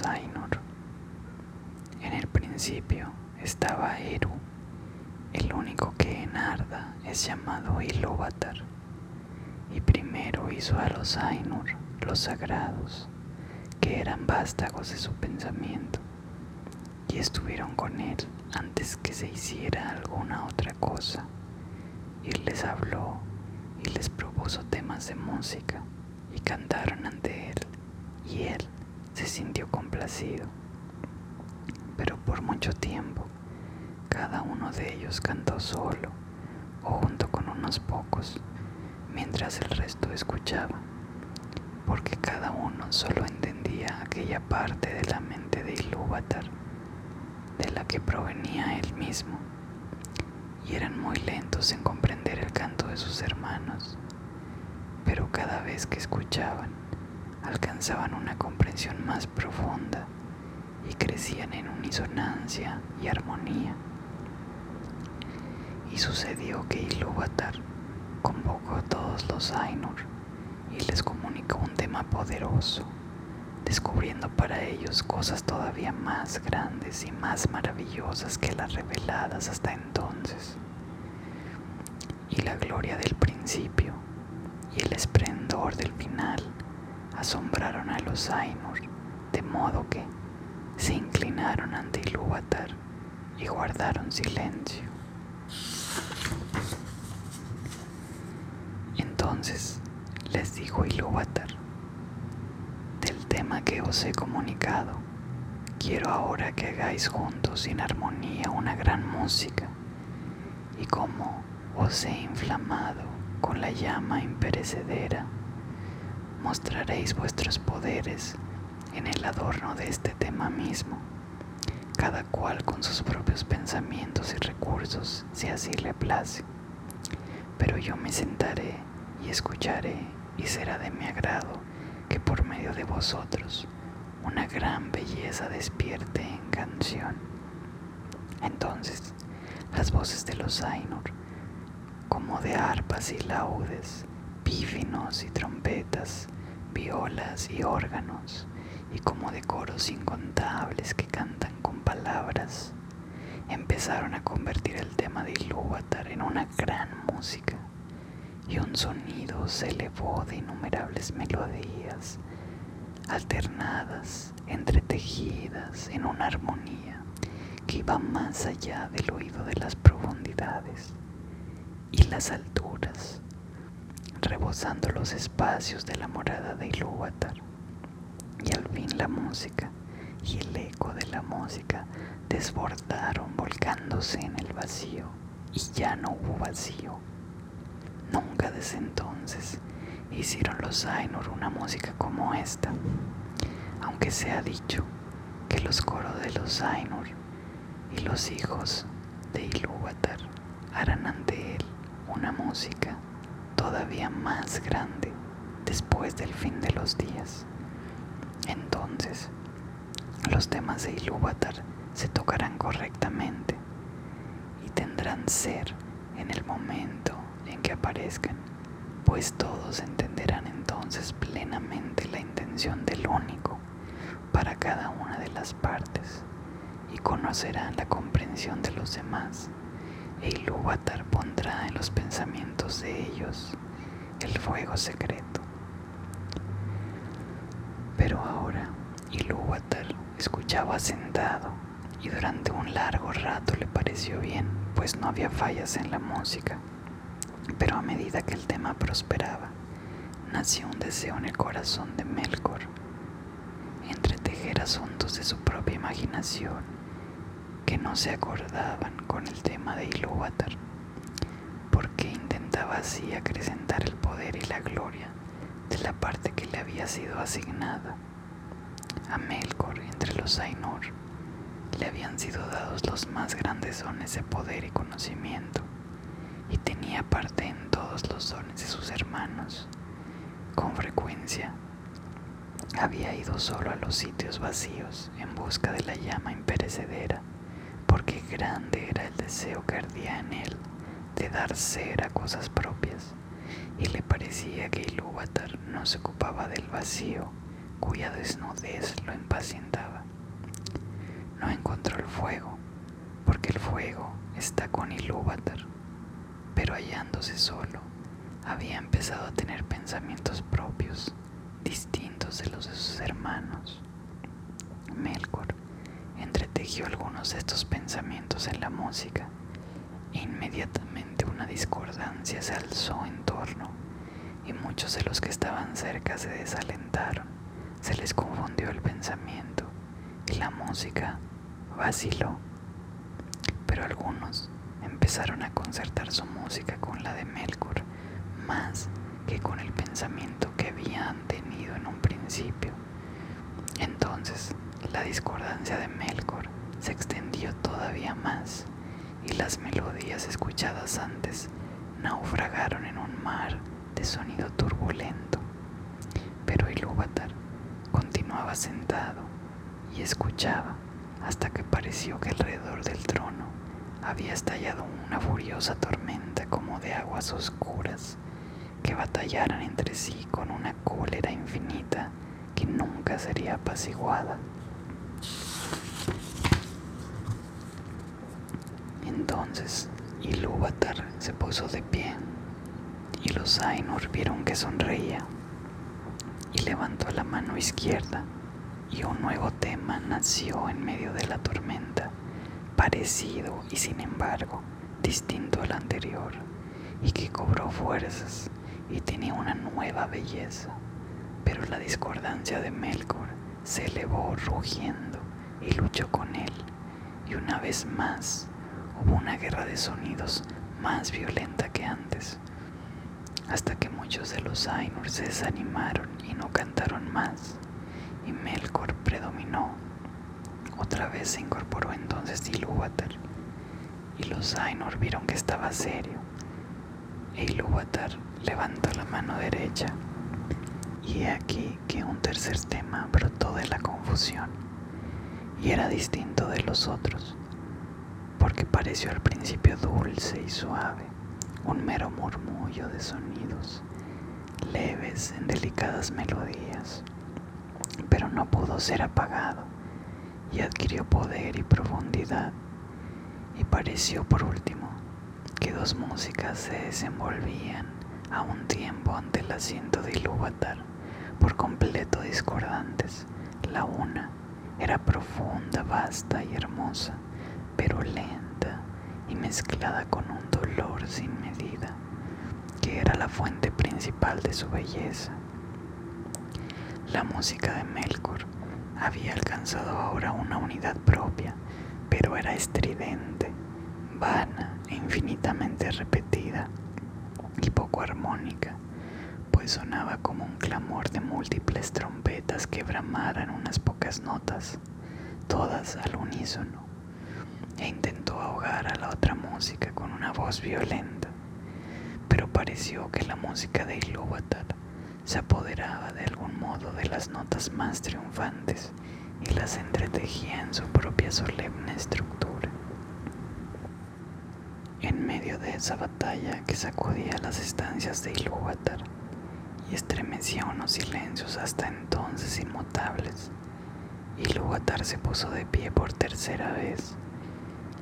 Ainur. En el principio estaba Eru, el único que en Arda es llamado Ilúvatar, y primero hizo a los Ainur, los sagrados, que eran vástagos de su pensamiento, y estuvieron con él antes que se hiciera alguna otra cosa, y les habló y les propuso temas de música, y cantaron ante él, y él se sintió complacido. Pero por mucho tiempo, cada uno de ellos cantó solo o junto con unos pocos, mientras el resto escuchaba, porque cada uno solo entendía aquella parte de la mente de Ilúvatar, de la que provenía él mismo, y eran muy lentos en comprender el canto de sus hermanos, pero cada vez que escuchaban, alcanzaban una comprensión más profunda y crecían en unisonancia y armonía. Y sucedió que Ilúvatar convocó a todos los Ainur y les comunicó un tema poderoso, descubriendo para ellos cosas todavía más grandes y más maravillosas que las reveladas hasta entonces. Y la gloria del principio y el esplendor del final asombraron a los Ainur, de modo que se inclinaron ante Ilúvatar y guardaron silencio. Entonces les dijo Ilúvatar, del tema que os he comunicado, quiero ahora que hagáis juntos en armonía una gran música, y como os he inflamado con la llama imperecedera, mostraréis vuestros poderes en el adorno de este tema mismo, cada cual con sus propios pensamientos y recursos, si así le place. Pero yo me sentaré y escucharé y será de mi agrado que por medio de vosotros una gran belleza despierte en canción. Entonces las voces de los Ainur, como de arpas y laudes, pífinos y trompetas, violas y órganos, y como de coros incontables que cantan con palabras, empezaron a convertir el tema de Ilúvatar en una gran música, y un sonido se elevó de innumerables melodías, alternadas, entretejidas en una armonía que iba más allá del oído de las profundidades y las alturas, rebosando los espacios de la morada de Ilúvatar y al fin la música y el eco de la música desbordaron volcándose en el vacío. Y ya no hubo vacío. Nunca desde entonces hicieron los Ainur una música como esta, aunque se ha dicho que los coros de los Ainur y los hijos de Ilúvatar harán ante él una música todavía más grande después del fin de los días. Entonces, los temas de Ilúvatar se tocarán correctamente y tendrán ser en el momento en que aparezcan, pues todos entenderán entonces plenamente la intención del único para cada una de las partes y conocerán la comprensión de los demás. E Ilúvatar pondrá en los pensamientos de ellos el fuego secreto pero ahora Ilúvatar escuchaba sentado y durante un largo rato le pareció bien, pues no había fallas en la música. Pero a medida que el tema prosperaba, nació un deseo en el corazón de Melkor, entretejer asuntos de su propia imaginación que no se acordaban con el tema de Ilúvatar, porque intentaba así acrecentar el poder y la gloria de la parte que le había sido asignada. A Melkor entre los Ainur le habían sido dados los más grandes dones de poder y conocimiento, y tenía parte en todos los dones de sus hermanos. Con frecuencia había ido solo a los sitios vacíos en busca de la llama imperecedera, grande era el deseo que ardía en él de dar ser a cosas propias y le parecía que Ilúvatar no se ocupaba del vacío, cuya desnudez lo impacientaba. No encontró el fuego, porque el fuego está con Ilúvatar, pero hallándose solo, había empezado a tener pensamientos propios, distintos de los de sus hermanos. Melkor entretejió algunos de estos pensamientos en la música e inmediatamente una discordancia se alzó en torno y muchos de los que estaban cerca se desalentaron, se les confundió el pensamiento y la música vaciló. Pero algunos empezaron a concertar su música con la de Melkor más que con el pensamiento que habían tenido en un principio. Entonces la discordancia de Melkor se extendió todavía más y las melodías escuchadas antes naufragaron en un mar de sonido turbulento. Pero Ilúvatar continuaba sentado y escuchaba hasta que pareció que alrededor del trono había estallado una furiosa tormenta como de aguas oscuras que batallaran entre sí con una cólera infinita que nunca sería apaciguada. Entonces Ilúvatar se puso de pie y los Ainur vieron que sonreía y levantó la mano izquierda y un nuevo tema nació en medio de la tormenta, parecido y sin embargo distinto al anterior y que cobró fuerzas y tenía una nueva belleza, pero la discordancia de Melkor se elevó rugiendo y luchó con él y una vez más hubo una guerra de sonidos más violenta que antes, hasta que muchos de los Ainur se desanimaron y no cantaron más, y Melkor predominó. Otra vez se incorporó entonces Ilúvatar, y los Ainur vieron que estaba serio, e Ilúvatar levantó la mano derecha, y he aquí que un tercer tema brotó de la confusión, y era distinto de los otros porque pareció al principio dulce y suave, un mero murmullo de sonidos, leves en delicadas melodías, pero no pudo ser apagado y adquirió poder y profundidad, y pareció por último que dos músicas se desenvolvían a un tiempo ante el asiento de Ilúvatar, por completo discordantes. La una era profunda, vasta y hermosa, pero lenta y mezclada con un dolor sin medida, que era la fuente principal de su belleza. La música de Melkor había alcanzado ahora una unidad propia, pero era estridente, vana e infinitamente repetida y poco armónica, pues sonaba como un clamor de múltiples trompetas que bramaran unas pocas notas, todas al unísono e intentó ahogar a la otra música con una voz violenta, pero pareció que la música de Ilúvatar se apoderaba de algún modo de las notas más triunfantes y las entretejía en su propia solemne estructura. En medio de esa batalla que sacudía las estancias de Ilúvatar y estremecía unos silencios hasta entonces inmutables, Ilúvatar se puso de pie por tercera vez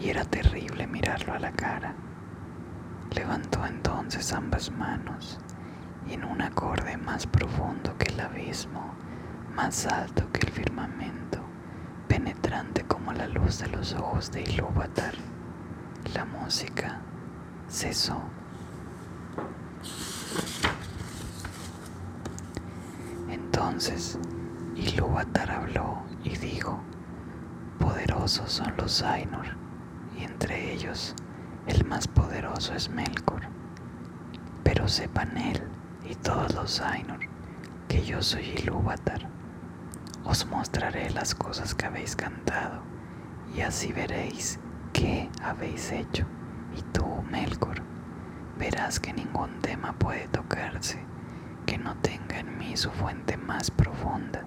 y era terrible mirarlo a la cara. Levantó entonces ambas manos y en un acorde más profundo que el abismo, más alto que el firmamento, penetrante como la luz de los ojos de Ilúvatar, la música cesó. Entonces Ilúvatar habló y dijo, poderosos son los Ainur y entre ellos el más poderoso es Melkor. Pero sepan él y todos los Ainur que yo soy Ilúvatar. Os mostraré las cosas que habéis cantado y así veréis qué habéis hecho. Y tú, Melkor, verás que ningún tema puede tocarse que no tenga en mí su fuente más profunda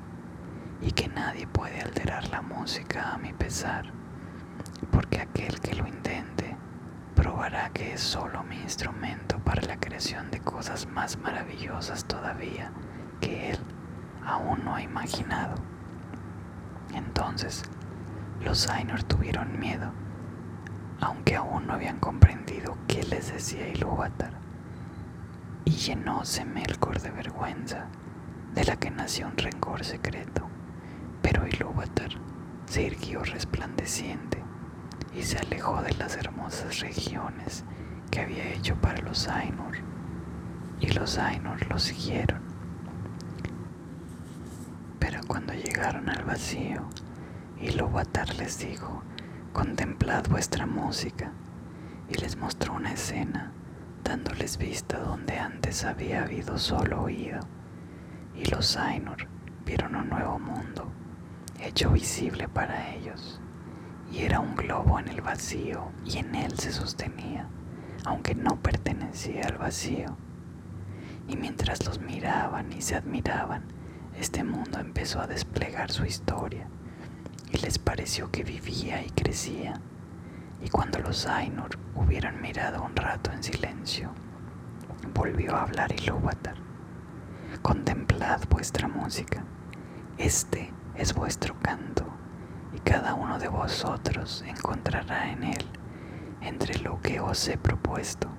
y que nadie puede alterar la música a mi pesar porque aquel que lo intente probará que es solo mi instrumento para la creación de cosas más maravillosas todavía que él aún no ha imaginado. Entonces, los Ainur tuvieron miedo, aunque aún no habían comprendido qué les decía Ilúvatar. Y llenóse Melkor de vergüenza, de la que nació un rencor secreto. Pero Ilúvatar se irguió resplandeciente y se alejó de las hermosas regiones que había hecho para los Ainur. Y los Ainur lo siguieron. Pero cuando llegaron al vacío, Ilúvatar les dijo, contemplad vuestra música, y les mostró una escena, dándoles vista donde antes había habido solo oído. Y los Ainur vieron un nuevo mundo, hecho visible para ellos, y era un globo en el vacío, y en él se sostenía, aunque no pertenecía al vacío. Y mientras los miraban y se admiraban, este mundo empezó a desplegar su historia y les pareció que vivía y crecía. Y cuando los Ainur hubieran mirado un rato en silencio, volvió a hablar Ilúvatar. Contemplad vuestra música, este es vuestro canto, y cada uno de vosotros encontrará en él, entre lo que os he propuesto,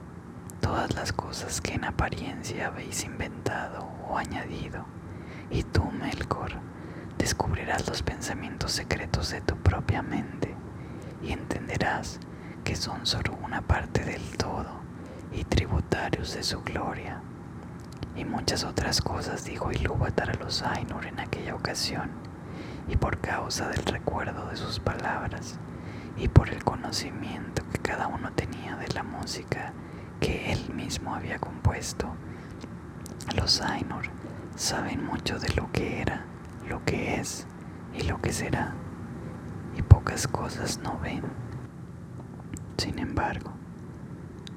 todas las cosas que en apariencia habéis inventado o añadido y tú, Melkor, descubrirás los pensamientos secretos de tu propia mente y entenderás que son solo una parte del todo y tributarios de su gloria. Y muchas otras cosas dijo Ilúvatar a los Ainur en aquella ocasión, y por causa del recuerdo de sus palabras, y por el conocimiento que cada uno tenía de la música que él mismo había compuesto, los Ainur saben mucho de lo que era, lo que es y lo que será, y pocas cosas no ven. Sin embargo,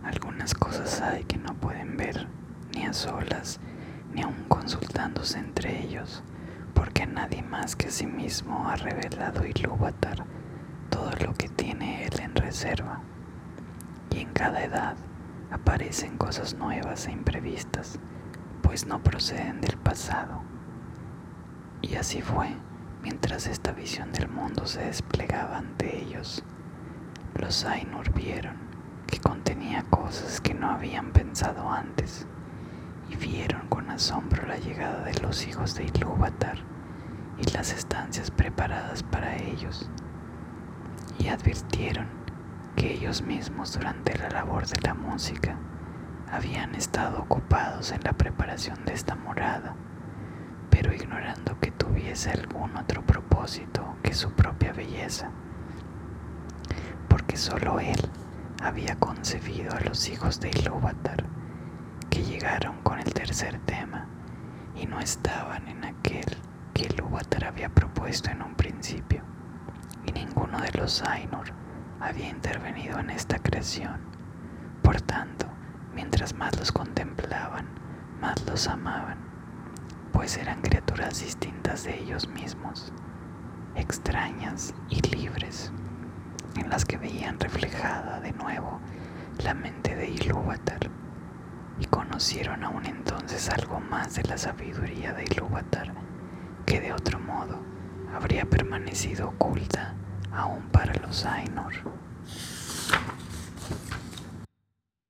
algunas cosas hay que no pueden ver, ni a solas, ni aun consultándose entre ellos, porque nadie más que sí mismo ha revelado Ilúvatar todo lo que tiene él en reserva. Y en cada edad aparecen cosas nuevas e imprevistas pues no proceden del pasado. Y así fue, mientras esta visión del mundo se desplegaba ante ellos. Los Ainur vieron que contenía cosas que no habían pensado antes, y vieron con asombro la llegada de los hijos de Ilúvatar y las estancias preparadas para ellos, y advirtieron que ellos mismos durante la labor de la música habían estado ocupados en la preparación de esta morada, pero ignorando que tuviese algún otro propósito que su propia belleza, porque solo él había concebido a los hijos de Ilúvatar, llegaron con el tercer tema y no estaban en aquel que Ilúvatar había propuesto en un principio, y ninguno de los Ainur había intervenido en esta creación. Por tanto, Mientras más los contemplaban, más los amaban, pues eran criaturas distintas de ellos mismos, extrañas y libres, en las que veían reflejada de nuevo la mente de Ilúvatar, y conocieron aún entonces algo más de la sabiduría de Ilúvatar, que de otro modo habría permanecido oculta aún para los Ainur.